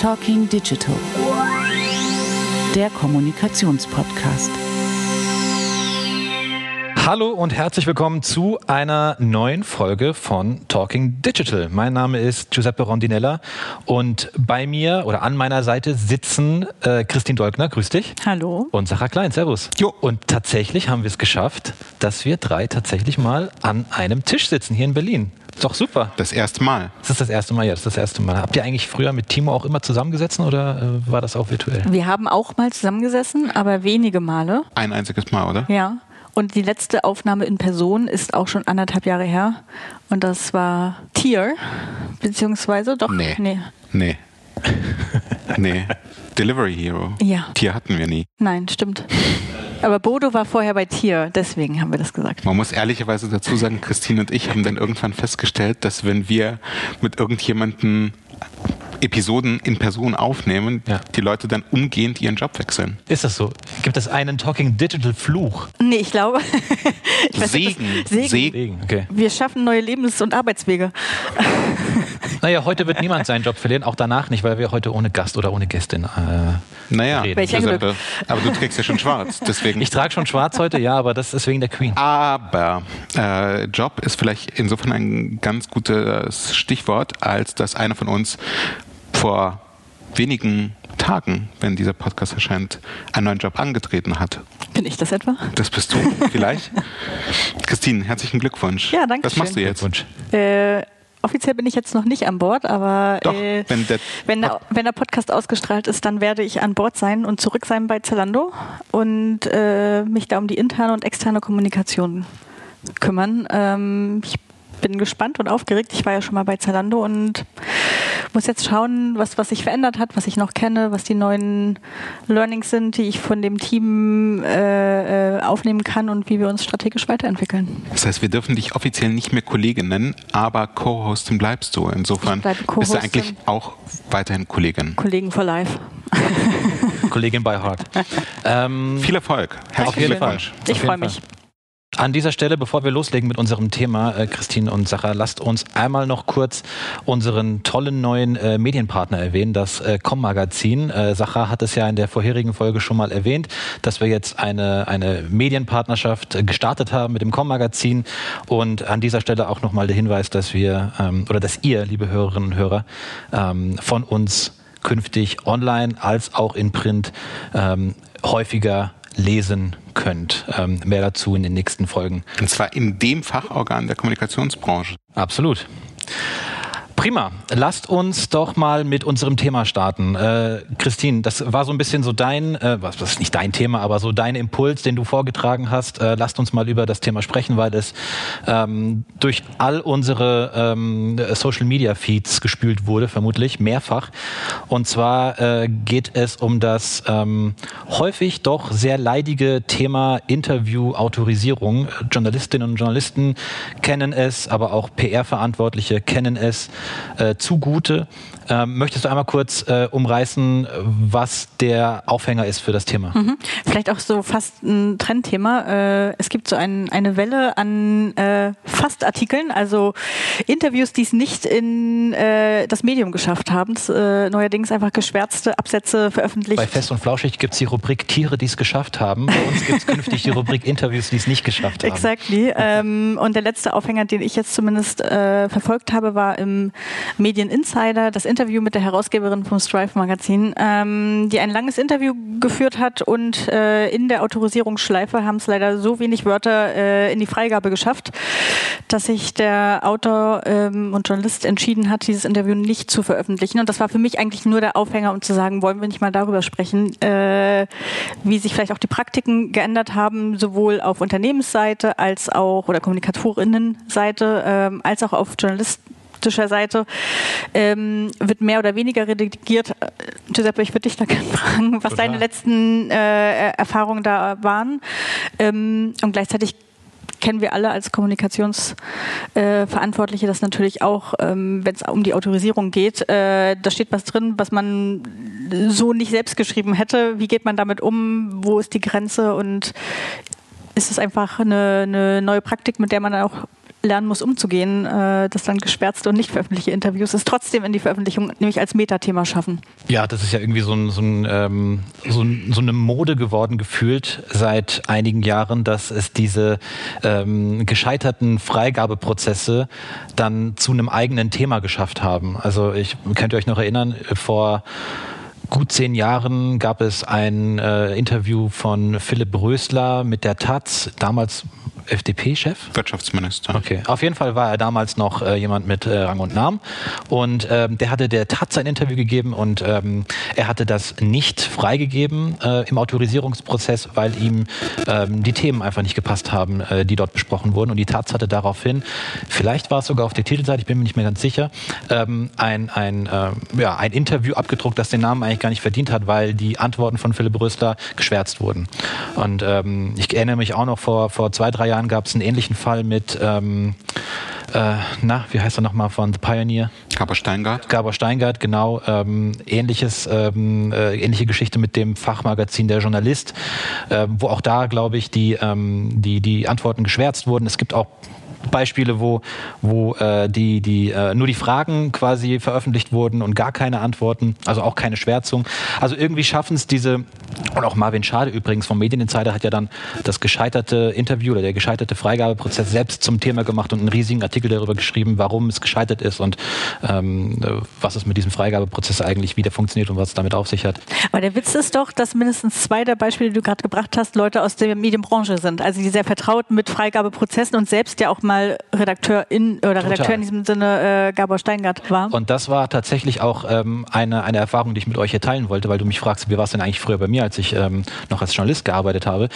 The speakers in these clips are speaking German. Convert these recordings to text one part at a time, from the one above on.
Talking Digital, der Kommunikationspodcast. Hallo und herzlich willkommen zu einer neuen Folge von Talking Digital. Mein Name ist Giuseppe Rondinella und bei mir oder an meiner Seite sitzen äh, Christine Dolkner, grüß dich. Hallo. Und Sarah Klein, servus. Jo. Und tatsächlich haben wir es geschafft, dass wir drei tatsächlich mal an einem Tisch sitzen hier in Berlin. Ist doch super. Das erste Mal. Das ist das erste Mal, ja, das ist das erste Mal. Habt ihr eigentlich früher mit Timo auch immer zusammengesessen oder äh, war das auch virtuell? Wir haben auch mal zusammengesessen, aber wenige Male. Ein einziges Mal, oder? Ja. Und die letzte Aufnahme in Person ist auch schon anderthalb Jahre her. Und das war Tier, beziehungsweise doch. Nee. Nee. Nee. nee. Delivery Hero. Ja. Tier hatten wir nie. Nein, stimmt. Aber Bodo war vorher bei Tier, deswegen haben wir das gesagt. Man muss ehrlicherweise dazu sagen, Christine und ich haben dann irgendwann festgestellt, dass wenn wir mit irgendjemandem Episoden in Person aufnehmen, Ja. die Leute dann umgehend ihren Job wechseln. Ist das so? Gibt es einen Talking Digital Fluch? Nee, ich glaube. ich weiß Segen. das- Segen. Segen. Okay. Wir schaffen neue Lebens- und Arbeitswege. Naja, heute wird niemand seinen Job verlieren, auch danach nicht, weil wir heute ohne Gast oder ohne Gästin. Äh, Naja, Reden. Welch Giuseppe, aber du trägst ja schon schwarz, deswegen. ich trage schon schwarz heute, ja, aber das ist wegen der Queen. Aber äh, Job ist vielleicht insofern ein ganz gutes Stichwort, als dass einer von uns vor wenigen Tagen, wenn dieser Podcast erscheint, einen neuen Job angetreten hat. Bin ich das etwa? Das bist du vielleicht. Christine, herzlichen Glückwunsch. Ja, danke Was machst du schön. jetzt? Glückwunsch. Äh, offiziell bin ich jetzt noch nicht an Bord, aber Doch, äh, wenn der- wenn, der, wenn der Podcast ausgestrahlt ist, dann werde ich an Bord sein und zurück sein bei Zalando und äh, mich da um die interne und externe Kommunikation kümmern. Ähm, ich bin gespannt und aufgeregt. Ich war ja schon mal bei Zalando und muss jetzt schauen, was, was sich verändert hat, was ich noch kenne, was die neuen Learnings sind, die ich von dem Team äh, äh, aufnehmen kann und wie wir uns strategisch weiterentwickeln. Das heißt, wir dürfen dich offiziell nicht mehr Kollegin nennen, aber Co-Hostin bleibst du. Insofern bist du eigentlich auch weiterhin Kollegin. Kollegen for Life. Kollegin bei Heart. Ähm, Viel Erfolg. Herzlichen Auf jeden Fall. Glückwunsch. Ich freue Fall. mich. An dieser Stelle, bevor wir loslegen mit unserem Thema, äh, Christine und Sarah, lasst uns einmal noch kurz unseren tollen neuen äh, Medienpartner erwähnen, das äh, Com-Magazin. Äh, Sarah hat es ja in der vorherigen Folge schon mal erwähnt, dass wir jetzt eine, eine Medienpartnerschaft gestartet haben mit dem Com-Magazin. Und an dieser Stelle auch nochmal der Hinweis, dass wir ähm, oder dass ihr, liebe Hörerinnen und Hörer, ähm, von uns künftig online als auch in Print ähm, häufiger lesen könnt. Ähm, mehr dazu in den nächsten Folgen. Und zwar in dem Fachorgan der Kommunikationsbranche. Absolut. Prima. Lasst uns doch mal mit unserem Thema starten. Äh, Christine, das war so ein bisschen so dein, äh, was, ist nicht dein Thema, aber so dein Impuls, den du vorgetragen hast. Äh, lasst uns mal über das Thema sprechen, weil es ähm, durch all unsere ähm, Social Media Feeds gespült wurde, vermutlich mehrfach. Und zwar äh, geht es um das ähm, häufig doch sehr leidige Thema Interview-Autorisierung. Journalistinnen und Journalisten kennen es, aber auch PR-Verantwortliche kennen es äh, zugute. Ähm, möchtest du einmal kurz äh, umreißen, was der Aufhänger ist für das Thema? Mhm. Vielleicht auch so fast ein Trendthema. Äh, es gibt so ein, eine Welle an äh, Fastartikeln, also Interviews, die es nicht in äh, das Medium geschafft haben. Das, äh, neuerdings einfach geschwärzte Absätze veröffentlicht. Bei Fest und Flauschig gibt es die Rubrik Tiere, die es geschafft haben. Bei uns gibt es künftig die Rubrik Interviews, die es nicht geschafft haben. Exactly. ähm, und der letzte Aufhänger, den ich jetzt zumindest äh, verfolgt habe, war im Medien Insider das Interview mit der Herausgeberin vom Strive Magazin, ähm, die ein langes Interview geführt hat und äh, in der Autorisierungsschleife haben es leider so wenig Wörter äh, in die Freigabe geschafft, dass sich der Autor ähm, und Journalist entschieden hat, dieses Interview nicht zu veröffentlichen. Und das war für mich eigentlich nur der Aufhänger, um zu sagen, wollen wir nicht mal darüber sprechen, äh, wie sich vielleicht auch die Praktiken geändert haben, sowohl auf Unternehmensseite als auch oder Kommunikatorinnenseite ähm, als auch auf journalistischer Seite ähm, wird mehr oder weniger redigiert. Äh, Giuseppe, ich würde dich da gerne fragen, was Total. deine letzten äh, Erfahrungen da waren. Ähm, und gleichzeitig kennen wir alle als Kommunikationsverantwortliche das natürlich auch, ähm, wenn es um die Autorisierung geht. Äh, da steht was drin, was man so nicht selbst geschrieben hätte. Wie geht man damit um? Wo ist die Grenze? Und ist es einfach eine, eine neue Praktik, mit der man dann auch lernen muss, umzugehen, äh, dass dann gesperzte und nicht veröffentlichte Interviews es trotzdem in die Veröffentlichung nämlich als Metathema schaffen. Ja, das ist ja irgendwie so, ein, so, ein, ähm, so, ein, so eine Mode geworden, gefühlt seit einigen Jahren, dass es diese ähm, gescheiterten Freigabeprozesse dann zu einem eigenen Thema geschafft haben. Also ich könnt ihr euch noch erinnern, vor gut zehn Jahren gab es ein äh, Interview von Philipp Rösler mit der Taz. Damals FDP-Chef? Wirtschaftsminister. Okay. Auf jeden Fall war er damals noch äh, jemand mit äh, Rang und Namen. Und ähm, der hatte der Taz ein Interview gegeben und ähm, er hatte das nicht freigegeben äh, im Autorisierungsprozess, weil ihm ähm, die Themen einfach nicht gepasst haben, äh, die dort besprochen wurden. Und die Taz hatte daraufhin, vielleicht war es sogar auf der Titelseite, ich bin mir nicht mehr ganz sicher, ähm, ein, ein, äh, ja, ein Interview abgedruckt, das den Namen eigentlich gar nicht verdient hat, weil die Antworten von Philipp Rösler geschwärzt wurden. Und ähm, ich erinnere mich auch noch vor, vor zwei, drei Jahren Jahren gab es einen ähnlichen Fall mit, ähm, äh, na, wie heißt er nochmal von The Pioneer? Gabor Steingart. Gabor Steingart, genau. Ähm, ähnliches, ähm, äh, ähnliche Geschichte mit dem Fachmagazin Der Journalist, äh, wo auch da, glaube ich, die, ähm, die, die Antworten geschwärzt wurden. Es gibt auch Beispiele, wo, wo äh, die, die, äh, nur die Fragen quasi veröffentlicht wurden und gar keine Antworten, also auch keine Schwärzung. Also irgendwie schaffen es diese, und auch Marvin Schade übrigens vom Medieninsider hat ja dann das gescheiterte Interview oder der gescheiterte Freigabeprozess selbst zum Thema gemacht und einen riesigen Artikel darüber geschrieben, warum es gescheitert ist und ähm, was es mit diesem Freigabeprozess eigentlich wieder funktioniert und was es damit auf sich hat. Aber der Witz ist doch, dass mindestens zwei der Beispiele, die du gerade gebracht hast, Leute aus der Medienbranche sind. Also die sehr vertraut mit Freigabeprozessen und selbst ja auch mal Redakteur in oder Total. Redakteur in diesem Sinne äh, Gabor Steingart war. Und das war tatsächlich auch ähm, eine, eine Erfahrung, die ich mit euch hier teilen wollte, weil du mich fragst, wie war es denn eigentlich früher bei mir, als ich ähm, noch als Journalist gearbeitet habe.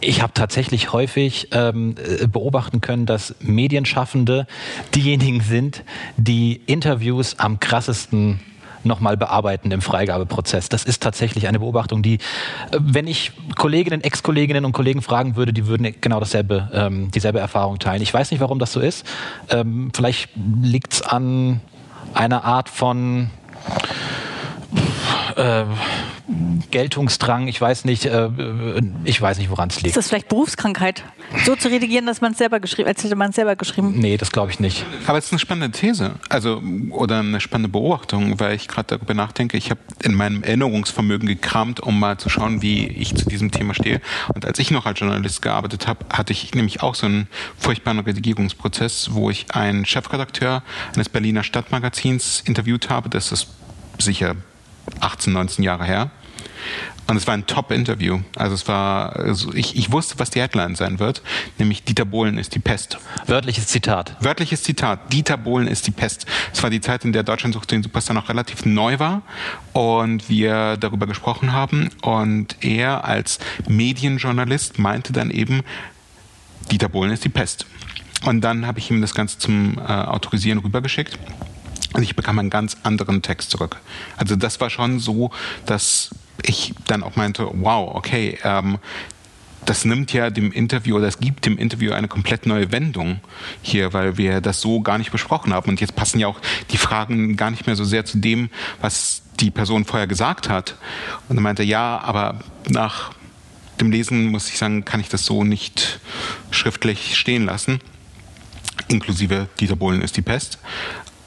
Ich habe tatsächlich häufig ähm, äh, beobachten können, dass Medienschaffende diejenigen sind, die Interviews am krassesten nochmal bearbeiten im Freigabeprozess. Das ist tatsächlich eine Beobachtung, die, äh, wenn ich Kolleginnen, Ex-Kolleginnen und Kollegen fragen würde, die würden genau dasselbe, ähm, dieselbe Erfahrung teilen. Ich weiß nicht, warum das so ist. Ähm, vielleicht liegt es an einer Art von äh, Geltungsdrang, ich weiß nicht, äh, ich weiß nicht, woran es liegt. Ist das vielleicht Berufskrankheit? So zu redigieren, dass man es selber geschrieben, als hätte man es selber geschrieben? Nee, das glaube ich nicht. Aber es ist eine spannende These, also oder eine spannende Beobachtung, weil ich gerade darüber nachdenke. Ich habe in meinem Erinnerungsvermögen gekramt, um mal zu schauen, wie ich zu diesem Thema stehe. Und als ich noch als Journalist gearbeitet habe, hatte ich nämlich auch so einen furchtbaren Redigierungsprozess, wo ich einen Chefredakteur eines Berliner Stadtmagazins interviewt habe. Das ist sicher 18, 19 Jahre her. Und es war ein Top-Interview. Also es war, also ich, ich wusste, was die Headline sein wird, nämlich Dieter Bohlen ist die Pest. Wörtliches Zitat. Wörtliches Zitat. Dieter Bohlen ist die Pest. Es war die Zeit, in der Deutschland sucht den Superstar noch relativ neu war und wir darüber gesprochen haben. Und er als Medienjournalist meinte dann eben, Dieter Bohlen ist die Pest. Und dann habe ich ihm das Ganze zum äh, Autorisieren rübergeschickt. Und ich bekam einen ganz anderen Text zurück. Also das war schon so, dass ich dann auch meinte, wow, okay, ähm, das nimmt ja dem Interview oder es gibt dem Interview eine komplett neue Wendung hier, weil wir das so gar nicht besprochen haben. Und jetzt passen ja auch die Fragen gar nicht mehr so sehr zu dem, was die Person vorher gesagt hat. Und er meinte, ja, aber nach dem Lesen muss ich sagen, kann ich das so nicht schriftlich stehen lassen. Inklusive Dieter Bohlen ist die Pest.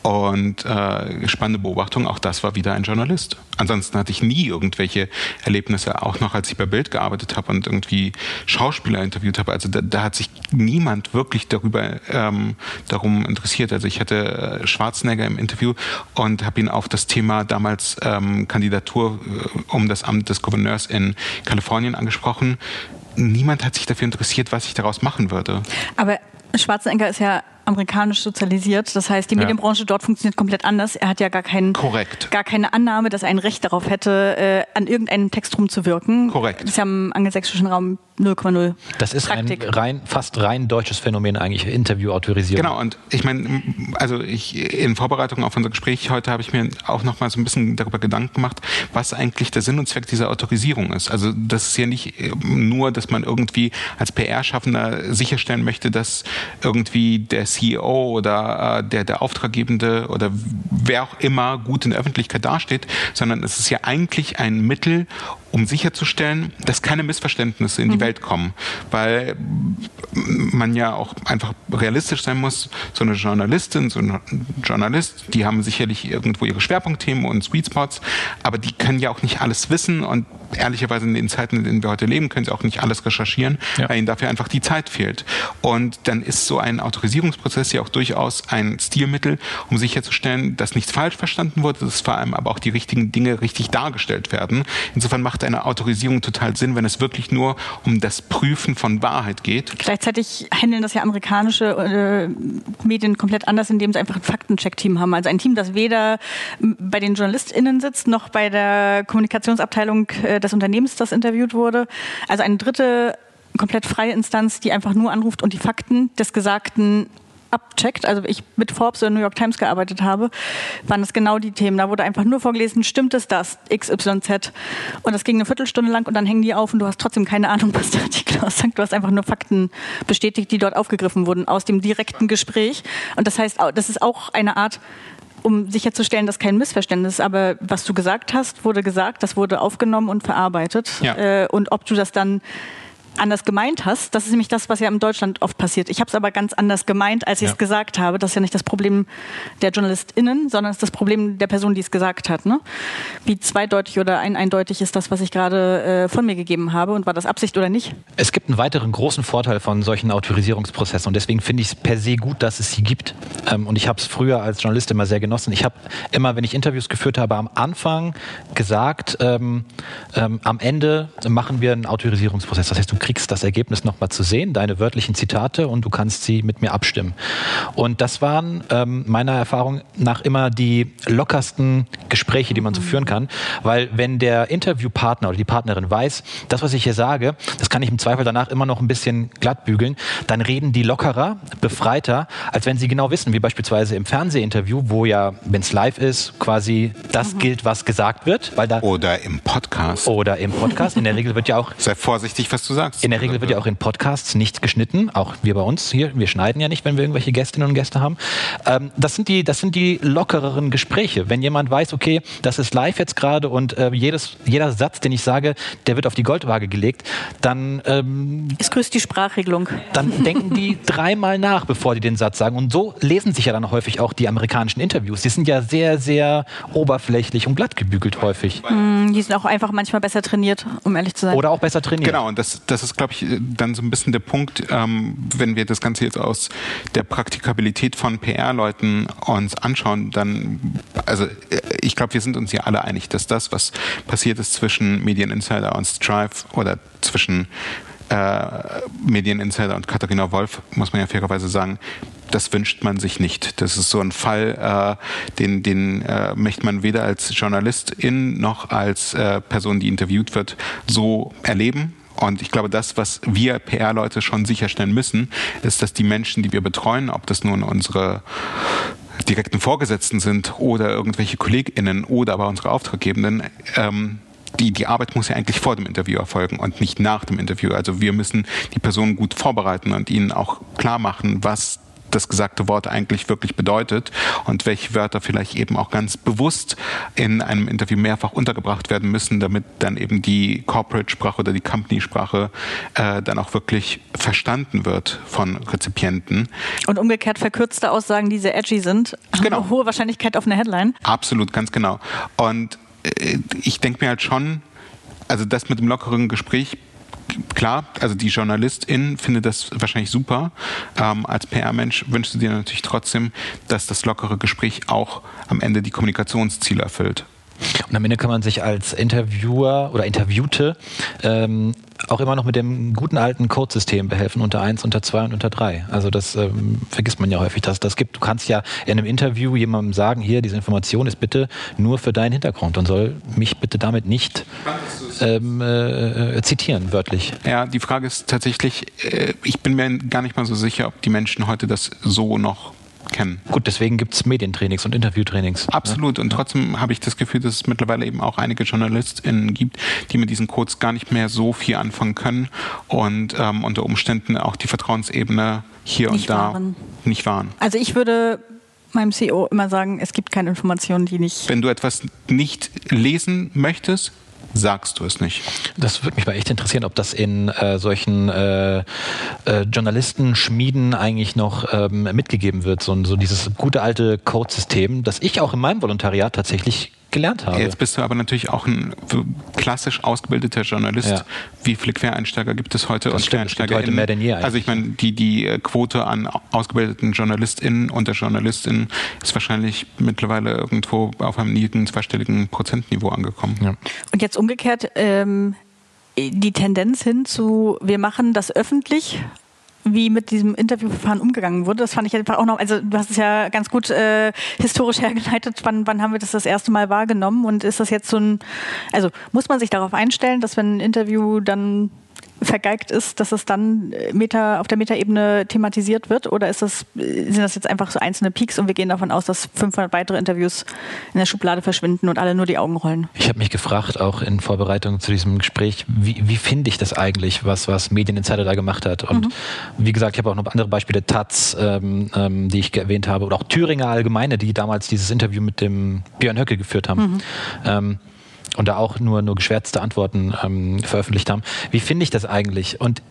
Und äh, spannende Beobachtung, auch das war wieder ein Journalist. Ansonsten hatte ich nie irgendwelche Erlebnisse, auch noch als ich bei Bild gearbeitet habe und irgendwie Schauspieler interviewt habe. Also da, da hat sich niemand wirklich darüber ähm, darum interessiert. Also ich hatte äh, Schwarzenegger im Interview und habe ihn auf das Thema damals ähm, Kandidatur äh, um das Amt des Gouverneurs in Kalifornien angesprochen. Niemand hat sich dafür interessiert, was ich daraus machen würde. Aber Schwarzenegger ist ja amerikanisch sozialisiert. Das heißt, die Medienbranche dort funktioniert komplett anders. Er hat ja gar, keinen, Korrekt. gar keine Annahme, dass er ein Recht darauf hätte, äh, an irgendeinem Text rumzuwirken. Korrekt. Das ist ja im angelsächsischen Raum 0,0. Das ist Praktik. ein rein, fast rein deutsches Phänomen eigentlich, Interview-Autorisierung. Genau, und ich meine, also ich in Vorbereitung auf unser Gespräch heute habe ich mir auch noch mal so ein bisschen darüber Gedanken gemacht, was eigentlich der Sinn und Zweck dieser Autorisierung ist. Also das ist ja nicht äh, nur, dass man irgendwie als PR-Schaffender sicherstellen möchte, dass irgendwie der CEO oder äh, der, der Auftraggebende oder wer auch immer gut in der Öffentlichkeit dasteht, sondern es ist ja eigentlich ein Mittel, um sicherzustellen, dass keine Missverständnisse in die mhm. Welt kommen. Weil man ja auch einfach realistisch sein muss. So eine Journalistin, so ein Journalist, die haben sicherlich irgendwo ihre Schwerpunktthemen und Sweet Spots, aber die können ja auch nicht alles wissen und ehrlicherweise in den Zeiten, in denen wir heute leben, können sie auch nicht alles recherchieren, ja. weil ihnen dafür einfach die Zeit fehlt. Und dann ist so ein Autorisierungsprozess ja auch durchaus ein Stilmittel, um sicherzustellen, dass nichts falsch verstanden wurde, dass vor allem aber auch die richtigen Dinge richtig dargestellt werden. Insofern macht eine Autorisierung total Sinn, wenn es wirklich nur um das Prüfen von Wahrheit geht. Gleichzeitig handeln das ja amerikanische äh, Medien komplett anders, indem sie einfach ein Faktencheck-Team haben. Also ein Team, das weder bei den JournalistInnen sitzt, noch bei der Kommunikationsabteilung äh, des Unternehmens, das interviewt wurde. Also eine dritte komplett freie Instanz, die einfach nur anruft und die Fakten des Gesagten abcheckt, also ich mit Forbes oder New York Times gearbeitet habe, waren das genau die Themen. Da wurde einfach nur vorgelesen, stimmt es das, XYZ. Und das ging eine Viertelstunde lang und dann hängen die auf und du hast trotzdem keine Ahnung, was der Artikel aussagt. Du hast einfach nur Fakten bestätigt, die dort aufgegriffen wurden aus dem direkten Gespräch. Und das heißt, das ist auch eine Art um sicherzustellen, dass kein Missverständnis ist. Aber was du gesagt hast, wurde gesagt, das wurde aufgenommen und verarbeitet. Ja. Äh, und ob du das dann anders gemeint hast. Das ist nämlich das, was ja in Deutschland oft passiert. Ich habe es aber ganz anders gemeint, als ich es ja. gesagt habe. Das ist ja nicht das Problem der JournalistInnen, sondern es ist das Problem der Person, die es gesagt hat. Ne? Wie zweideutig oder ein eindeutig ist das, was ich gerade äh, von mir gegeben habe und war das Absicht oder nicht? Es gibt einen weiteren großen Vorteil von solchen Autorisierungsprozessen und deswegen finde ich es per se gut, dass es sie gibt. Ähm, und ich habe es früher als Journalist immer sehr genossen. Ich habe immer, wenn ich Interviews geführt habe, am Anfang gesagt, ähm, ähm, am Ende machen wir einen Autorisierungsprozess. Das heißt, du kriegst das Ergebnis nochmal zu sehen, deine wörtlichen Zitate und du kannst sie mit mir abstimmen. Und das waren ähm, meiner Erfahrung nach immer die lockersten Gespräche, die man so führen kann, weil wenn der Interviewpartner oder die Partnerin weiß, das, was ich hier sage, das kann ich im Zweifel danach immer noch ein bisschen glatt bügeln, dann reden die lockerer, befreiter, als wenn sie genau wissen, wie beispielsweise im Fernsehinterview, wo ja, wenn es live ist, quasi das mhm. gilt, was gesagt wird. Weil da oder im Podcast. Oder im Podcast. In der Regel wird ja auch... Sei vorsichtig, was du sagst. In der Regel wird ja auch in Podcasts nicht geschnitten, auch wir bei uns hier. Wir schneiden ja nicht, wenn wir irgendwelche Gästinnen und Gäste haben. Ähm, das, sind die, das sind die lockereren Gespräche. Wenn jemand weiß, okay, das ist live jetzt gerade und äh, jedes, jeder Satz, den ich sage, der wird auf die Goldwaage gelegt, dann... Ähm, es grüßt die Sprachregelung. Dann denken die dreimal nach, bevor die den Satz sagen. Und so lesen sich ja dann häufig auch die amerikanischen Interviews. Die sind ja sehr, sehr oberflächlich und glatt gebügelt häufig. Mm, die sind auch einfach manchmal besser trainiert, um ehrlich zu sein. Oder auch besser trainiert. Genau, und das, das ist, glaube ich, dann so ein bisschen der Punkt, ähm, wenn wir das Ganze jetzt aus der Praktikabilität von PR-Leuten uns anschauen, dann, also ich glaube, wir sind uns ja alle einig, dass das, was passiert ist zwischen Medieninsider und Strive oder zwischen äh, Medieninsider und Katharina Wolf, muss man ja fairerweise sagen, das wünscht man sich nicht. Das ist so ein Fall, äh, den, den äh, möchte man weder als Journalistin noch als äh, Person, die interviewt wird, so erleben. Und ich glaube, das, was wir PR-Leute schon sicherstellen müssen, ist, dass die Menschen, die wir betreuen, ob das nun unsere direkten Vorgesetzten sind oder irgendwelche KollegInnen oder aber unsere Auftraggebenden, ähm, die, die Arbeit muss ja eigentlich vor dem Interview erfolgen und nicht nach dem Interview. Also wir müssen die Personen gut vorbereiten und ihnen auch klar machen, was das gesagte Wort eigentlich wirklich bedeutet und welche Wörter vielleicht eben auch ganz bewusst in einem Interview mehrfach untergebracht werden müssen, damit dann eben die Corporate-Sprache oder die Company-Sprache äh, dann auch wirklich verstanden wird von Rezipienten. Und umgekehrt verkürzte Aussagen, die sehr edgy sind, haben genau. eine hohe Wahrscheinlichkeit auf eine Headline. Absolut, ganz genau. Und äh, ich denke mir halt schon, also das mit dem lockeren Gespräch klar, also die Journalistin findet das wahrscheinlich super. Ähm, als PR-Mensch wünschst du dir natürlich trotzdem, dass das lockere Gespräch auch am Ende die Kommunikationsziele erfüllt. Und am Ende kann man sich als Interviewer oder Interviewte ähm, auch immer noch mit dem guten alten Codesystem behelfen, unter 1, unter 2 und unter 3. Also das ähm, vergisst man ja häufig, dass das gibt. Du kannst ja in einem Interview jemandem sagen, hier, diese Information ist bitte nur für deinen Hintergrund und soll mich bitte damit nicht ähm, äh, zitieren, wörtlich. Ja, die Frage ist tatsächlich, äh, ich bin mir gar nicht mal so sicher, ob die Menschen heute das so noch kennen. Gut, deswegen gibt es Medientrainings und Interviewtrainings. Absolut. Ne? Und trotzdem habe ich das Gefühl, dass es mittlerweile eben auch einige JournalistInnen gibt, die mit diesen Codes gar nicht mehr so viel anfangen können und ähm, unter Umständen auch die Vertrauensebene hier nicht und da waren. nicht wahren. Also ich würde meinem CEO immer sagen, es gibt keine Informationen, die nicht. Wenn du etwas nicht lesen möchtest, sagst du es nicht. Das würde mich mal echt interessieren, ob das in äh, solchen äh, äh, Journalistenschmieden eigentlich noch ähm, mitgegeben wird, so, so dieses gute alte Codesystem, das ich auch in meinem Volontariat tatsächlich gelernt habe. Jetzt bist du aber natürlich auch ein klassisch ausgebildeter Journalist. Ja. Wie viele Quereinsteiger gibt es heute? Das und Quereinsteiger heute mehr denn je. Eigentlich. Also ich meine, die, die äh, Quote an ausgebildeten JournalistInnen und der JournalistInnen ist wahrscheinlich mittlerweile irgendwo auf einem niedrigen zweistelligen Prozentniveau angekommen. Ja. Und jetzt umgekehrt, ähm, die Tendenz hin zu, wir machen das öffentlich wie mit diesem Interviewverfahren umgegangen wurde. Das fand ich einfach auch noch, also du hast es ja ganz gut äh, historisch hergeleitet, wann, wann haben wir das das erste Mal wahrgenommen und ist das jetzt so ein, also muss man sich darauf einstellen, dass wenn ein Interview dann vergeigt ist, dass es dann äh, Meta, auf der Metaebene thematisiert wird? Oder ist das, sind das jetzt einfach so einzelne Peaks und wir gehen davon aus, dass 500 weitere Interviews in der Schublade verschwinden und alle nur die Augen rollen? Ich habe mich gefragt, auch in Vorbereitung zu diesem Gespräch, wie, wie finde ich das eigentlich, was, was Medieninsider da gemacht hat? Und mhm. wie gesagt, ich habe auch noch andere Beispiele, Taz, ähm, ähm, die ich erwähnt habe, oder auch Thüringer Allgemeine, die damals dieses Interview mit dem Björn Höcke geführt haben. Mhm. Ähm, und da auch nur, nur geschwärzte Antworten ähm, veröffentlicht haben. Wie finde ich das eigentlich? Und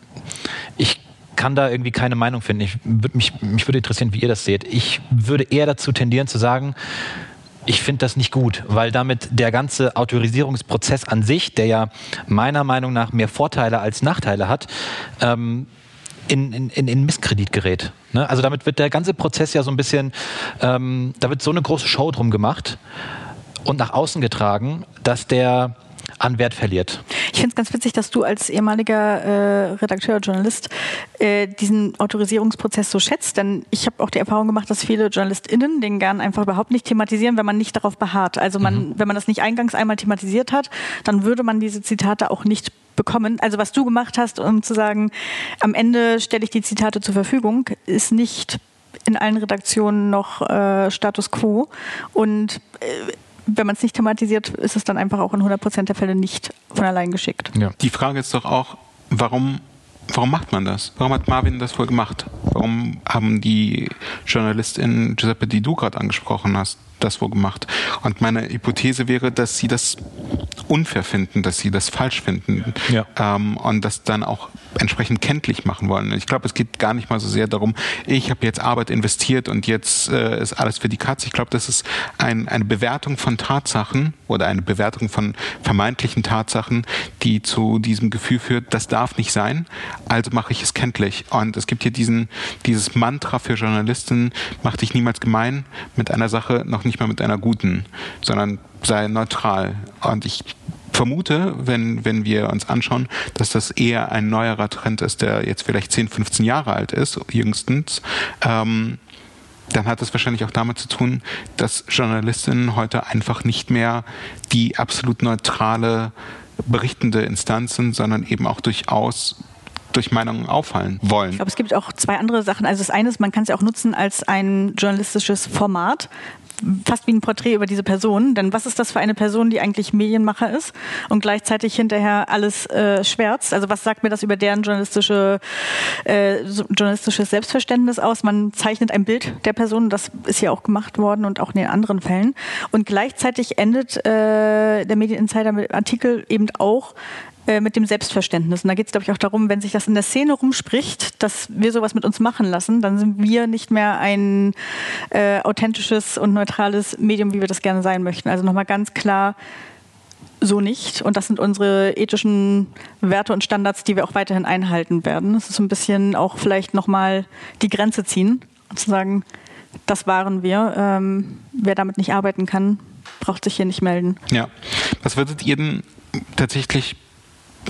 ich kann da irgendwie keine Meinung finden. Ich würd mich, mich würde interessieren, wie ihr das seht. Ich würde eher dazu tendieren zu sagen, ich finde das nicht gut, weil damit der ganze Autorisierungsprozess an sich, der ja meiner Meinung nach mehr Vorteile als Nachteile hat, ähm, in, in, in Misskredit gerät. Ne? Also damit wird der ganze Prozess ja so ein bisschen, ähm, da wird so eine große Show drum gemacht und nach außen getragen, dass der an Wert verliert. Ich finde es ganz witzig, dass du als ehemaliger äh, Redakteur, Journalist äh, diesen Autorisierungsprozess so schätzt, denn ich habe auch die Erfahrung gemacht, dass viele JournalistInnen den gern einfach überhaupt nicht thematisieren, wenn man nicht darauf beharrt. Also man, mhm. wenn man das nicht eingangs einmal thematisiert hat, dann würde man diese Zitate auch nicht bekommen. Also was du gemacht hast, um zu sagen, am Ende stelle ich die Zitate zur Verfügung, ist nicht in allen Redaktionen noch äh, Status quo und äh, wenn man es nicht thematisiert, ist es dann einfach auch in 100% der Fälle nicht von allein geschickt. Ja. Die Frage ist doch auch, warum, warum macht man das? Warum hat Marvin das wohl gemacht? Warum haben die JournalistInnen Giuseppe, die du gerade angesprochen hast, das wohl gemacht? Und meine Hypothese wäre, dass sie das unfair finden, dass sie das falsch finden ja. ähm, und das dann auch entsprechend kenntlich machen wollen. Ich glaube, es geht gar nicht mal so sehr darum, ich habe jetzt Arbeit investiert und jetzt äh, ist alles für die Katze. Ich glaube, das ist ein, eine Bewertung von Tatsachen oder eine Bewertung von vermeintlichen Tatsachen, die zu diesem Gefühl führt, das darf nicht sein, also mache ich es kenntlich. Und es gibt hier diesen, dieses Mantra für Journalisten, mach dich niemals gemein mit einer Sache, noch nicht mal mit einer guten, sondern sei neutral. Und ich vermute, wenn, wenn wir uns anschauen, dass das eher ein neuerer Trend ist, der jetzt vielleicht 10, 15 Jahre alt ist, jüngstens, ähm, dann hat es wahrscheinlich auch damit zu tun, dass Journalistinnen heute einfach nicht mehr die absolut neutrale berichtende Instanz sind, sondern eben auch durchaus durch Meinungen auffallen wollen. Ich glaube, es gibt auch zwei andere Sachen. Also das eine ist, man kann es ja auch nutzen als ein journalistisches Format, fast wie ein Porträt über diese Person. Denn was ist das für eine Person, die eigentlich Medienmacher ist und gleichzeitig hinterher alles äh, schwärzt? Also was sagt mir das über deren journalistische, äh, journalistisches Selbstverständnis aus? Man zeichnet ein Bild der Person, das ist ja auch gemacht worden und auch in den anderen Fällen. Und gleichzeitig endet äh, der Medieninsider mit Artikel eben auch äh, mit dem Selbstverständnis. Und da geht es, glaube ich, auch darum, wenn sich das in der Szene rumspricht, dass wir sowas mit uns machen lassen, dann sind wir nicht mehr ein äh, authentisches und neutrales Medium, wie wir das gerne sein möchten. Also nochmal ganz klar, so nicht. Und das sind unsere ethischen Werte und Standards, die wir auch weiterhin einhalten werden. Das ist so ein bisschen auch vielleicht nochmal die Grenze ziehen und zu sagen, das waren wir. Ähm, wer damit nicht arbeiten kann, braucht sich hier nicht melden. Ja. Was würdet ihr denn tatsächlich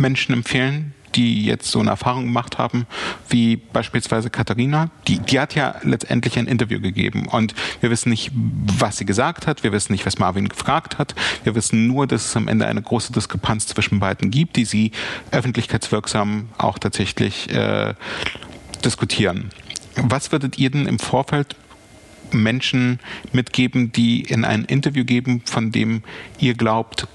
Menschen empfehlen, die jetzt so eine Erfahrung gemacht haben, wie beispielsweise Katharina. Die, die hat ja letztendlich ein Interview gegeben und wir wissen nicht, was sie gesagt hat, wir wissen nicht, was Marvin gefragt hat, wir wissen nur, dass es am Ende eine große Diskrepanz zwischen beiden gibt, die sie öffentlichkeitswirksam auch tatsächlich äh, diskutieren. Was würdet ihr denn im Vorfeld Menschen mitgeben, die in ein Interview geben, von dem ihr glaubt,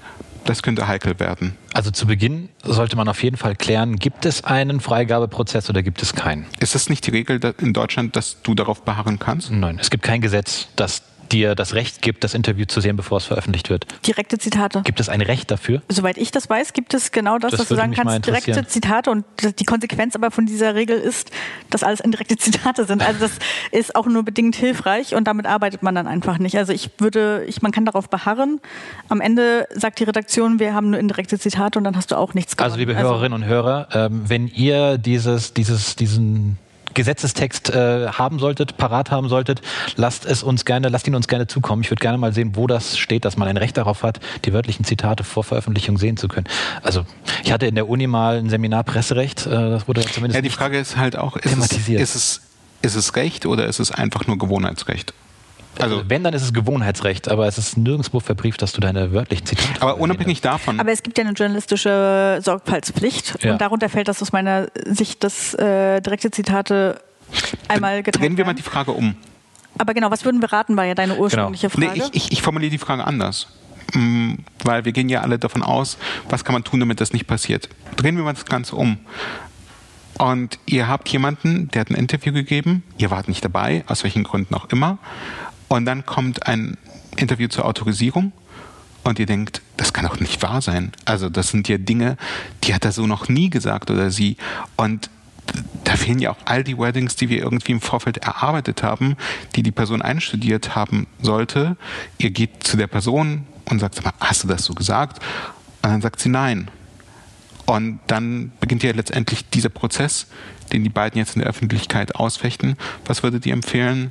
das könnte heikel werden. Also zu Beginn sollte man auf jeden Fall klären, gibt es einen Freigabeprozess oder gibt es keinen? Ist das nicht die Regel in Deutschland, dass du darauf beharren kannst? Nein, es gibt kein Gesetz, das dir das Recht gibt, das Interview zu sehen, bevor es veröffentlicht wird? Direkte Zitate. Gibt es ein Recht dafür? Soweit ich das weiß, gibt es genau das, Das dass du sagen kannst, direkte. Zitate und die Konsequenz aber von dieser Regel ist, dass alles indirekte Zitate sind. Also das ist auch nur bedingt hilfreich und damit arbeitet man dann einfach nicht. Also ich würde, ich, man kann darauf beharren. Am Ende sagt die Redaktion, wir haben nur indirekte Zitate und dann hast du auch nichts gewonnen. Also liebe Hörerinnen und Hörer, ähm, wenn ihr dieses, dieses, diesen Gesetzestext äh, haben solltet, parat haben solltet, lasst es uns gerne, lasst ihn uns gerne zukommen. Ich würde gerne mal sehen, wo das steht, dass man ein Recht darauf hat, die wörtlichen Zitate vor Veröffentlichung sehen zu können. Also ich hatte in der Uni mal ein Seminar Presserecht, äh, das wurde zumindest Ja, die Frage ist halt auch, ist es, thematisiert. ist, es, ist es Recht oder ist es einfach nur Gewohnheitsrecht? Also, wenn, dann ist es Gewohnheitsrecht, aber es ist nirgendwo verbrieft, dass du deine wörtlichen Zitate aber unabhängig davon, Aber es gibt ja eine journalistische Sorgfaltspflicht Ja. und darunter fällt das aus meiner Sicht, dass äh, direkte Zitate einmal geteilt drehen wir mal die Frage um. Aber genau, was würden wir raten, war ja deine ursprüngliche Nee, Frage. ich, ich, ich formuliere die Frage anders. Mm, Weil wir gehen ja alle davon aus, was kann man tun, damit das nicht passiert. Drehen wir mal das Ganze um. Und ihr habt jemanden, der hat ein Interview gegeben, ihr wart nicht dabei, aus welchen Gründen auch immer. Und dann kommt ein Interview zur Autorisierung und ihr denkt, das kann doch nicht wahr sein. Also das sind ja Dinge, die hat er so noch nie gesagt oder sie. Und da fehlen ja auch all die Wordings, die wir irgendwie im Vorfeld erarbeitet haben, die die Person einstudiert haben sollte. Ihr geht zu der Person und sagt, sag mal, hast du das so gesagt? Und dann sagt sie nein. Und dann beginnt ja letztendlich dieser Prozess, den die beiden jetzt in der Öffentlichkeit ausfechten. Was würdet ihr empfehlen?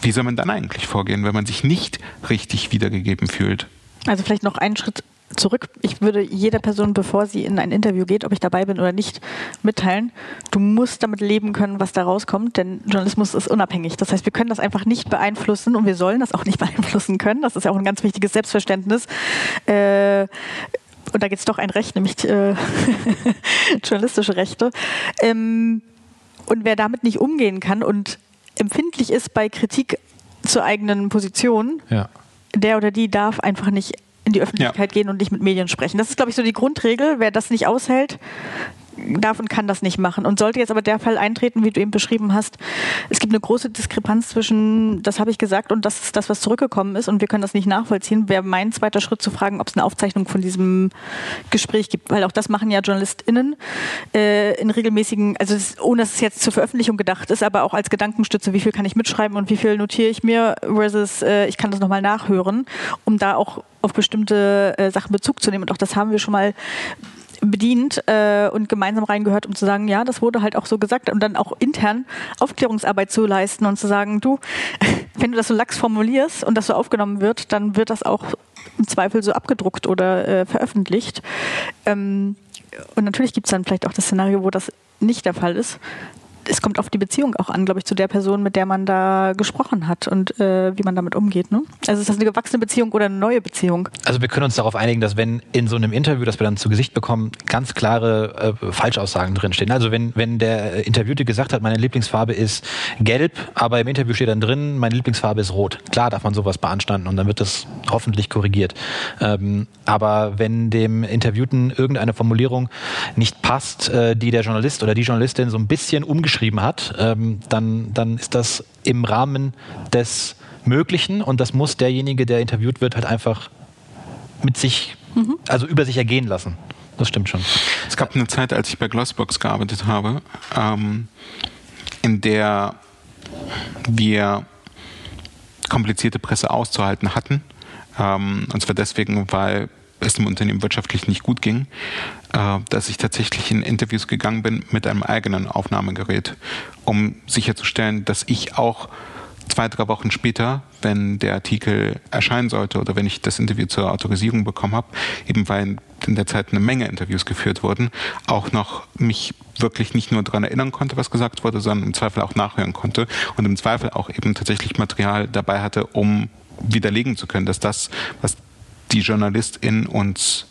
Wie soll man dann eigentlich vorgehen, wenn man sich nicht richtig wiedergegeben fühlt? Also vielleicht noch einen Schritt zurück. Ich würde jeder Person, bevor sie in ein Interview geht, ob ich dabei bin oder nicht, mitteilen, du musst damit leben können, was da rauskommt, denn Journalismus ist unabhängig. Das heißt, wir können das einfach nicht beeinflussen und wir sollen das auch nicht beeinflussen können. Das ist ja auch ein ganz wichtiges Selbstverständnis. Äh, und da gibt es doch ein Recht, nämlich äh, journalistische Rechte. Ähm, und wer damit nicht umgehen kann und empfindlich ist bei Kritik zur eigenen Position, Ja. der oder die darf einfach nicht in die Öffentlichkeit gehen und nicht mit Medien sprechen. Das ist, glaube ich, so die Grundregel. Wer das nicht aushält, darf und kann das nicht machen. Und sollte jetzt aber der Fall eintreten, wie du eben beschrieben hast, es gibt eine große Diskrepanz zwischen, das habe ich gesagt, und das ist das, was zurückgekommen ist, und wir können das nicht nachvollziehen, wäre mein zweiter Schritt zu fragen, ob es eine Aufzeichnung von diesem Gespräch gibt. Weil auch das machen ja JournalistInnen äh, in regelmäßigen, also es, ohne dass es jetzt zur Veröffentlichung gedacht ist, aber auch als Gedankenstütze, wie viel kann ich mitschreiben und wie viel notiere ich mir, versus äh, ich kann das nochmal nachhören, um da auch auf bestimmte äh, Sachen Bezug zu nehmen. Und auch das haben wir schon mal bedient äh, und gemeinsam reingehört, um zu sagen, ja, das wurde halt auch so gesagt und dann auch intern Aufklärungsarbeit zu leisten und zu sagen, du, wenn du das so lax formulierst und das so aufgenommen wird, dann wird das auch im Zweifel so abgedruckt oder äh, veröffentlicht. Ähm, und natürlich gibt es dann vielleicht auch das Szenario, wo das nicht der Fall ist. Es kommt auf die Beziehung auch an, glaube ich, zu der Person, mit der man da gesprochen hat und äh, wie man damit umgeht. Ne? Also ist das eine gewachsene Beziehung oder eine neue Beziehung? Also wir können uns darauf einigen, dass wenn in so einem Interview, das wir dann zu Gesicht bekommen, ganz klare äh, Falschaussagen drinstehen. Also wenn, wenn der Interviewte gesagt hat, meine Lieblingsfarbe ist gelb, aber im Interview steht dann drin, meine Lieblingsfarbe ist rot. Klar darf man sowas beanstanden und dann wird das hoffentlich korrigiert. Ähm, aber wenn dem Interviewten irgendeine Formulierung nicht passt, äh, die der Journalist oder die Journalistin so ein bisschen umgeschrieben hat, ähm, dann, dann ist das im Rahmen des Möglichen und das muss derjenige, der interviewt wird, halt einfach mit sich, also über sich ergehen lassen. Das stimmt schon. Es gab eine Zeit, als ich bei Glossbox gearbeitet habe, ähm, in der wir komplizierte Presse auszuhalten hatten. Ähm, und zwar deswegen, weil es dem Unternehmen wirtschaftlich nicht gut ging, äh, dass ich tatsächlich in Interviews gegangen bin mit einem eigenen Aufnahmegerät, um sicherzustellen, dass ich auch zwei, drei Wochen später, wenn der Artikel erscheinen sollte oder wenn ich das Interview zur Autorisierung bekommen habe, eben weil in der Zeit eine Menge Interviews geführt wurden, auch noch mich wirklich nicht nur daran erinnern konnte, was gesagt wurde, sondern im Zweifel auch nachhören konnte und im Zweifel auch eben tatsächlich Material dabei hatte, um widerlegen zu können, dass das, was die Journalistin uns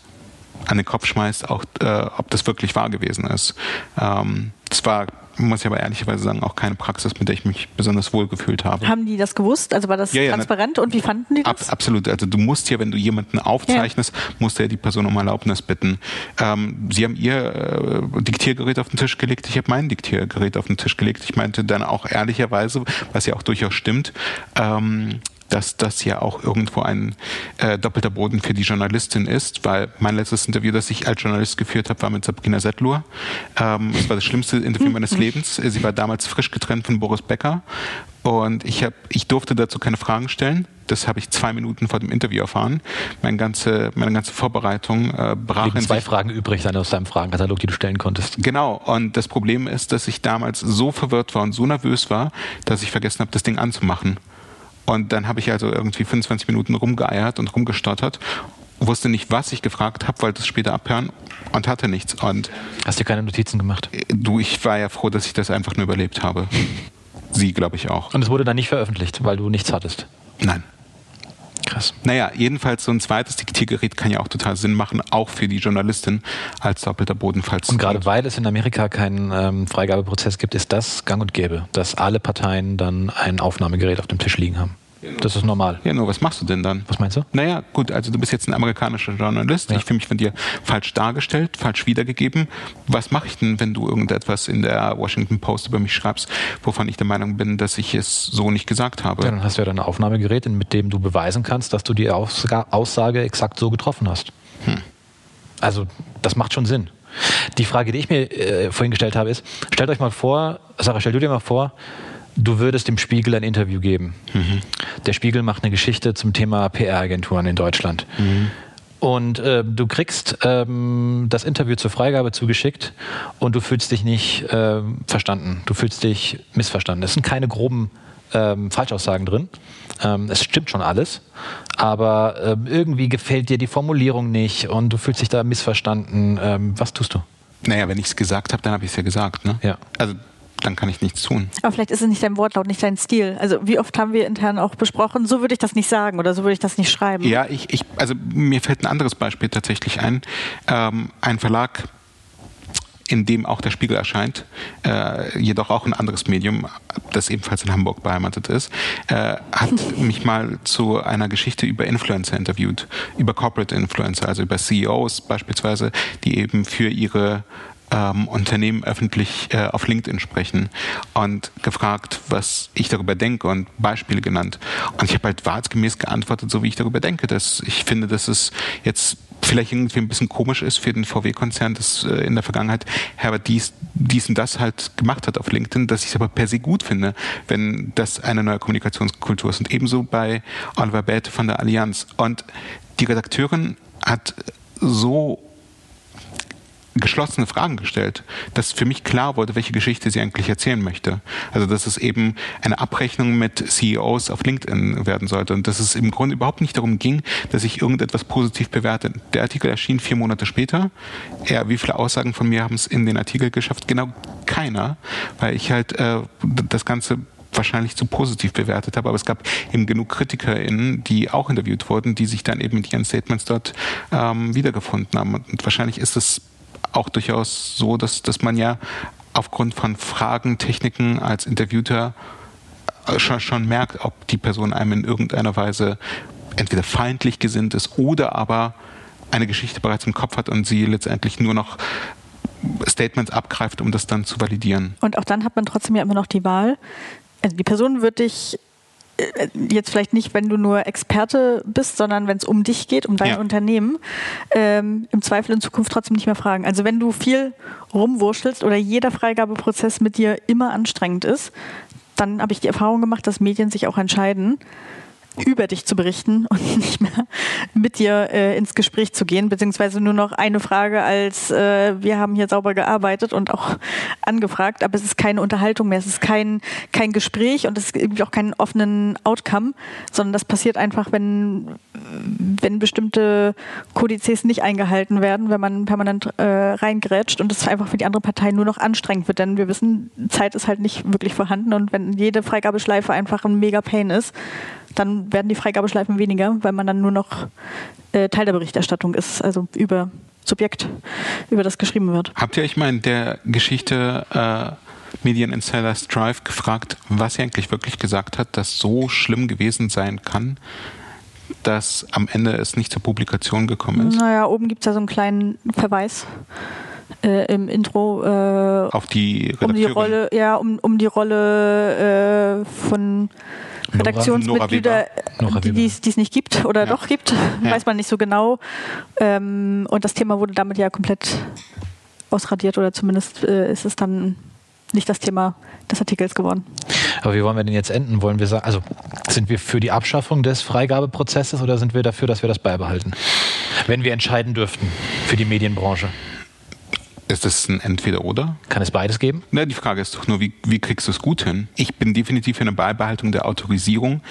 an den Kopf schmeißt, auch äh, ob das wirklich wahr gewesen ist. Ähm, das war, muss ich aber ehrlicherweise sagen, auch keine Praxis, mit der ich mich besonders wohl gefühlt habe. Haben die das gewusst? Also war das Ja, ja, transparent und wie fanden die Ab, das? absolut. Also du musst ja, wenn du jemanden aufzeichnest, musst du ja die Person um Erlaubnis bitten. Ähm, sie haben ihr äh, Diktiergerät auf den Tisch gelegt, ich habe mein Diktiergerät auf den Tisch gelegt. Ich meinte dann auch ehrlicherweise, was ja auch durchaus stimmt, ähm, dass das ja auch irgendwo ein äh, doppelter Boden für die Journalistin ist, weil mein letztes Interview, das ich als Journalist geführt habe, war mit Sabrina Settlur. Ähm, das war das schlimmste Interview meines Lebens. Sie war damals frisch getrennt von Boris Becker und ich, hab, ich durfte dazu keine Fragen stellen. Das habe ich zwei Minuten vor dem Interview erfahren. Meine ganze, meine ganze Vorbereitung äh, brach Liegen in zwei sich. Fragen übrig dann aus deinem Fragenkatalog, die du stellen konntest. Genau. Und das Problem ist, dass ich damals so verwirrt war und so nervös war, dass ich vergessen habe, das Ding anzumachen. Und dann habe ich also irgendwie 25 Minuten rumgeeiert und rumgestottert, wusste nicht, was ich gefragt habe, wollte es später abhören und hatte nichts. Und Hast dir keine Notizen gemacht? äh, du, ich war ja froh, dass ich das einfach nur überlebt habe. Sie, glaube ich, auch. Und es wurde dann nicht veröffentlicht, weil du nichts hattest. Nein. Krass. Naja, jedenfalls so ein zweites Diktiergerät kann ja auch total Sinn machen, auch für die Journalistin als doppelter Boden, falls Und gerade weil es in Amerika keinen ähm, Freigabeprozess gibt, ist das gang und gäbe, dass alle Parteien dann ein Aufnahmegerät auf dem Tisch liegen haben. Das ist normal. Ja, nur was machst du denn dann? Was meinst du? Naja, gut, also du bist jetzt ein amerikanischer Journalist. Ja. Ich fühle mich von dir falsch dargestellt, falsch wiedergegeben. Was mache ich denn, wenn du irgendetwas in der Washington Post über mich schreibst, wovon ich der Meinung bin, dass ich es so nicht gesagt habe? Ja, dann hast du ja dann ein Aufnahmegerät, mit dem du beweisen kannst, dass du die Aussage exakt so getroffen hast. Also, das macht schon Sinn. Die Frage, die ich mir äh, vorhin gestellt habe, ist: Stellt euch mal vor, Sarah, stell du dir mal vor, du würdest dem Spiegel ein Interview geben. Der Spiegel macht eine Geschichte zum Thema PR-Agenturen in Deutschland. Und äh, du kriegst ähm, das Interview zur Freigabe zugeschickt und du fühlst dich nicht ähm, verstanden. Du fühlst dich missverstanden. Es sind keine groben ähm, Falschaussagen drin. Ähm, es stimmt schon alles, aber ähm, irgendwie gefällt dir die Formulierung nicht und du fühlst dich da missverstanden. Ähm, was tust du? Naja, wenn ich es gesagt habe, dann habe ich es ja gesagt. Ne? Ja. Also dann kann ich nichts tun. Aber vielleicht ist es nicht dein Wortlaut, nicht dein Stil. Also wie oft haben wir intern auch besprochen, so würde ich das nicht sagen oder so würde ich das nicht schreiben. Ja, ich, ich, also mir fällt ein anderes Beispiel tatsächlich ein. Ähm, ein Verlag, in dem auch der Spiegel erscheint, äh, jedoch auch ein anderes Medium, das ebenfalls in Hamburg beheimatet ist, äh, hat mich mal zu einer Geschichte über Influencer interviewt, über Corporate Influencer, also über CEOs beispielsweise, die eben für ihre ähm, Unternehmen öffentlich äh, auf LinkedIn sprechen und gefragt, was ich darüber denke und Beispiele genannt. Und ich habe halt wahrheitsgemäß geantwortet, so wie ich darüber denke. Dass ich finde, dass es jetzt vielleicht irgendwie ein bisschen komisch ist für den VW-Konzern, dass äh, in der Vergangenheit Herbert dies, dies und das halt gemacht hat auf LinkedIn, dass ich es aber per se gut finde, wenn das eine neue Kommunikationskultur ist. Und ebenso bei Oliver Bäte von der Allianz. Und die Redakteurin hat so geschlossene Fragen gestellt, dass für mich klar wurde, welche Geschichte sie eigentlich erzählen möchte. Also dass es eben eine Abrechnung mit CEOs auf LinkedIn werden sollte und dass es im Grunde überhaupt nicht darum ging, dass ich irgendetwas positiv bewerte. Der Artikel erschien vier Monate später. Ja, wie viele Aussagen von mir haben es in den Artikel geschafft? Genau keiner, weil ich halt äh, das Ganze wahrscheinlich zu positiv bewertet habe, aber es gab eben genug KritikerInnen, die auch interviewt wurden, die sich dann eben mit ihren Statements dort ähm, wiedergefunden haben. Und wahrscheinlich ist es auch durchaus so, dass, dass man ja aufgrund von Fragen, Techniken als Interviewter schon, schon merkt, ob die Person einem in irgendeiner Weise entweder feindlich gesinnt ist oder aber eine Geschichte bereits im Kopf hat und sie letztendlich nur noch Statements abgreift, um das dann zu validieren. Und auch dann hat man trotzdem ja immer noch die Wahl. Also die Person wird dich äh, jetzt vielleicht nicht, wenn du nur Experte bist, sondern wenn es um dich geht, um dein Ja. Unternehmen, ähm, im Zweifel in Zukunft trotzdem nicht mehr fragen. Also wenn du viel rumwurschtelst oder jeder Freigabeprozess mit dir immer anstrengend ist, dann habe ich die Erfahrung gemacht, dass Medien sich auch entscheiden, über dich zu berichten und nicht mehr mit dir äh, ins Gespräch zu gehen, beziehungsweise nur noch eine Frage als äh, wir haben hier sauber gearbeitet und auch angefragt, aber es ist keine Unterhaltung mehr, es ist kein, kein Gespräch und es gibt auch keinen offenen Outcome, sondern das passiert einfach, wenn, wenn bestimmte Kodizes nicht eingehalten werden, wenn man permanent äh, reingrätscht und es einfach für die andere Partei nur noch anstrengend wird, denn wir wissen, Zeit ist halt nicht wirklich vorhanden und wenn jede Freigabeschleife einfach ein mega Pain ist, dann werden die Freigabeschleifen weniger, weil man dann nur noch äh, Teil der Berichterstattung ist, also über Subjekt, über das geschrieben wird. Habt ihr euch mal in der Geschichte äh, Median Insider Strive gefragt, was er eigentlich wirklich gesagt hat, das so schlimm gewesen sein kann, dass am Ende es nicht zur Publikation gekommen ist? Naja, oben gibt es ja so einen kleinen Verweis. äh, im Intro äh, auf die um die Rolle, ja, um, um die Rolle äh, von Redaktionsmitglieder, die es nicht gibt oder ja. doch gibt, ja. weiß man nicht so genau. Ähm, und das Thema wurde damit ja komplett ausradiert oder zumindest äh, ist es dann nicht das Thema des Artikels geworden. Aber wie wollen wir denn jetzt enden? Wollen wir sagen, also sind wir für die Abschaffung des Freigabeprozesses oder sind wir dafür, dass wir das beibehalten? Wenn wir entscheiden dürften für die Medienbranche. Ist das ein Entweder-Oder? Kann es beides geben? Na, die Frage ist doch nur, wie, wie kriegst du es gut hin? Ich bin definitiv für eine Beibehaltung der Autorisierung,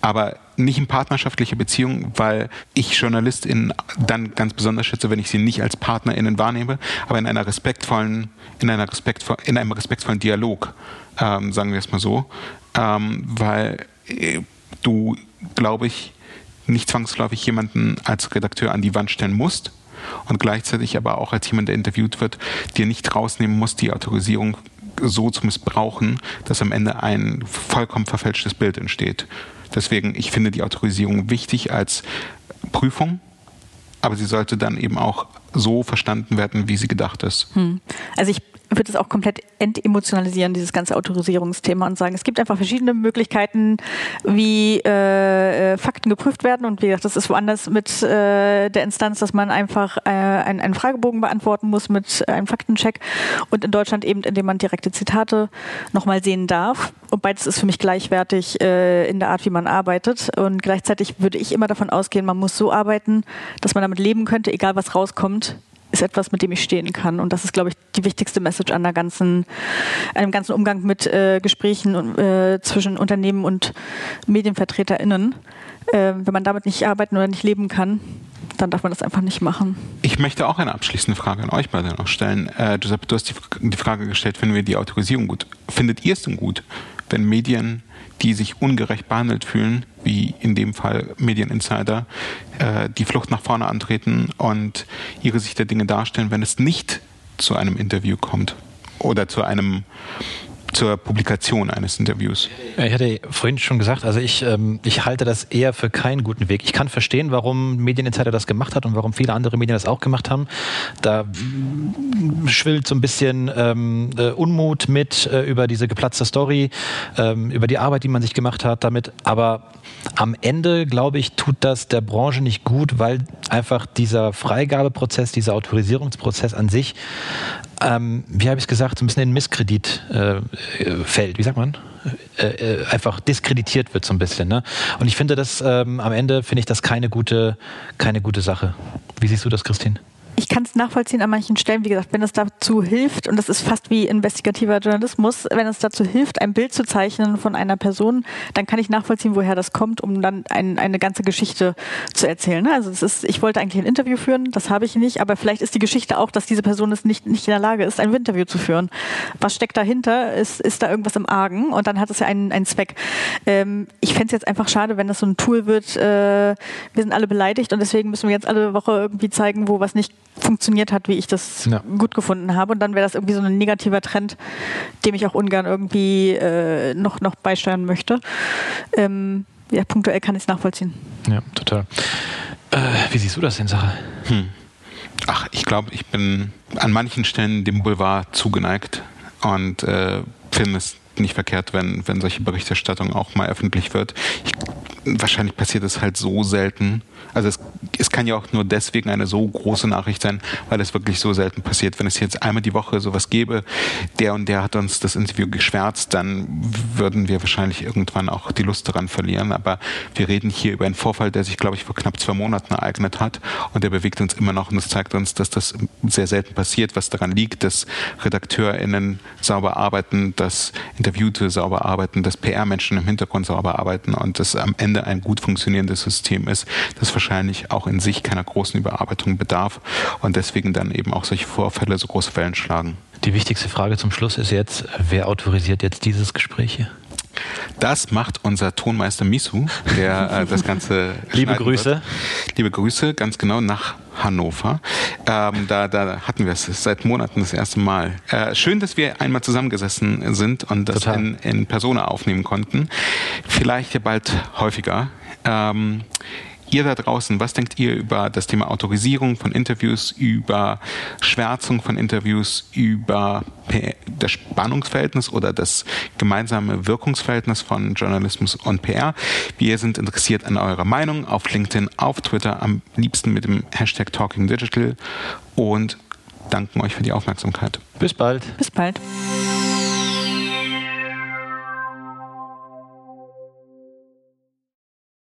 aber nicht in partnerschaftlicher Beziehung, weil ich JournalistInnen dann ganz besonders schätze, wenn ich sie nicht als PartnerInnen wahrnehme, aber in einer respektvollen, in einer respektvoll, in einem respektvollen Dialog, ähm, sagen wir es mal so, ähm, weil äh, du, glaube ich, nicht zwangsläufig jemanden als Redakteur an die Wand stellen musst, und gleichzeitig aber auch als jemand, der interviewt wird, dir nicht rausnehmen muss, die Autorisierung so zu missbrauchen, dass am Ende ein vollkommen verfälschtes Bild entsteht. Deswegen, ich finde die Autorisierung wichtig als Prüfung, aber sie sollte dann eben auch so verstanden werden, wie sie gedacht ist. Hm. Also ich würde es auch komplett entemotionalisieren, dieses ganze Autorisierungsthema und sagen, es gibt einfach verschiedene Möglichkeiten, wie äh, äh, Fakten geprüft werden. Und wie gesagt, das ist woanders mit äh, der Instanz, dass man einfach äh, einen, einen Fragebogen beantworten muss mit einem Faktencheck und in Deutschland eben, indem man direkte Zitate nochmal sehen darf. Und beides ist für mich gleichwertig äh, in der Art, wie man arbeitet. Und gleichzeitig würde ich immer davon ausgehen, man muss so arbeiten, dass man damit leben könnte, egal was rauskommt ist etwas, mit dem ich stehen kann. Und das ist, glaube ich, die wichtigste Message an der ganzen, einem ganzen Umgang mit äh, Gesprächen äh, zwischen Unternehmen und MedienvertreterInnen. Äh, wenn man damit nicht arbeiten oder nicht leben kann, dann darf man das einfach nicht machen. Ich möchte auch eine abschließende Frage an euch beide noch stellen. Äh, Giuseppe, du hast die, die Frage gestellt, finden wir die Autorisierung gut? Findet ihr es denn gut, wenn Medien die sich ungerecht behandelt fühlen, wie in dem Fall Medieninsider, äh, die Flucht nach vorne antreten und ihre Sicht der Dinge darstellen, wenn es nicht zu einem Interview kommt oder zu einem zur Publikation eines Interviews? Ich hatte vorhin schon gesagt, also ich, ähm, ich halte das eher für keinen guten Weg. Ich kann verstehen, warum Medieninsider das gemacht hat und warum viele andere Medien das auch gemacht haben. Da schwillt so ein bisschen ähm, äh, Unmut mit äh, über diese geplatzte Story, ähm, über die Arbeit, die man sich gemacht hat damit. Aber am Ende, glaube ich, tut das der Branche nicht gut, weil einfach dieser Freigabeprozess, dieser Autorisierungsprozess an sich ähm, wie habe ich es gesagt, so ein bisschen in Misskredit äh, fällt. Wie sagt man? Äh, äh, einfach diskreditiert wird so ein bisschen. Ne? Und ich finde das ähm, am Ende finde ich das keine gute, keine gute Sache. Wie siehst du das, Christine? Ich kann es nachvollziehen an manchen Stellen, wie gesagt, wenn es dazu hilft, und das ist fast wie investigativer Journalismus, wenn es dazu hilft, ein Bild zu zeichnen von einer Person, dann kann ich nachvollziehen, woher das kommt, um dann ein, eine ganze Geschichte zu erzählen. Ne? Also es ist, ich wollte eigentlich ein Interview führen, das habe ich nicht, aber vielleicht ist die Geschichte auch, dass diese Person es nicht, nicht in der Lage ist, ein Interview zu führen. Was steckt dahinter? Ist, ist da irgendwas im Argen? Und dann hat es ja einen, einen Zweck. Ähm, ich fände es jetzt einfach schade, wenn das so ein Tool wird, äh, wir sind alle beleidigt und deswegen müssen wir jetzt alle Woche irgendwie zeigen, wo was nicht funktioniert hat, wie ich das ja. gut gefunden habe. Und dann wäre das irgendwie so ein negativer Trend, dem ich auch ungern irgendwie äh, noch, noch beisteuern möchte. Ähm, ja, punktuell kann ich es nachvollziehen. Ja, total. Äh, wie siehst du das in Sache? Hm. Ach, ich glaube, ich bin an manchen Stellen dem Boulevard zugeneigt und äh, finde es nicht verkehrt, wenn, wenn solche Berichterstattung auch mal öffentlich wird. Ich, wahrscheinlich passiert es halt so selten, also es, es kann ja auch nur deswegen eine so große Nachricht sein, weil es wirklich so selten passiert. Wenn es jetzt einmal die Woche sowas gäbe, der und der hat uns das Interview geschwärzt, dann würden wir wahrscheinlich irgendwann auch die Lust daran verlieren. Aber wir reden hier über einen Vorfall, der sich, glaube ich, vor knapp zwei Monaten ereignet hat und der bewegt uns immer noch und das zeigt uns, dass das sehr selten passiert, was daran liegt, dass RedakteurInnen sauber arbeiten, dass Interviewte sauber arbeiten, dass PR-Menschen im Hintergrund sauber arbeiten und dass am Ende ein gut funktionierendes System ist, das wahrscheinlich auch in sich keiner großen Überarbeitung bedarf und deswegen dann eben auch solche Vorfälle so große Wellen schlagen. Die wichtigste Frage zum Schluss ist jetzt, wer autorisiert jetzt dieses Gespräch hier? Das macht unser Tonmeister Misu, der äh, das Ganze. Liebe Grüße. Wird. Liebe Grüße, ganz genau nach Hannover. Ähm, da, da hatten wir es seit Monaten das erste Mal. Äh, schön, dass wir einmal zusammengesessen sind und das in, in Persona aufnehmen konnten. Vielleicht ja bald häufiger. Ähm, ihr da draußen, was denkt ihr über das Thema Autorisierung von Interviews, über Schwärzung von Interviews, über das Spannungsverhältnis oder das gemeinsame Wirkungsverhältnis von Journalismus und PR? Wir sind interessiert an eurer Meinung auf LinkedIn, auf Twitter, am liebsten mit dem Hashtag Talking Digital und danken euch für die Aufmerksamkeit. Bis bald. Bis bald.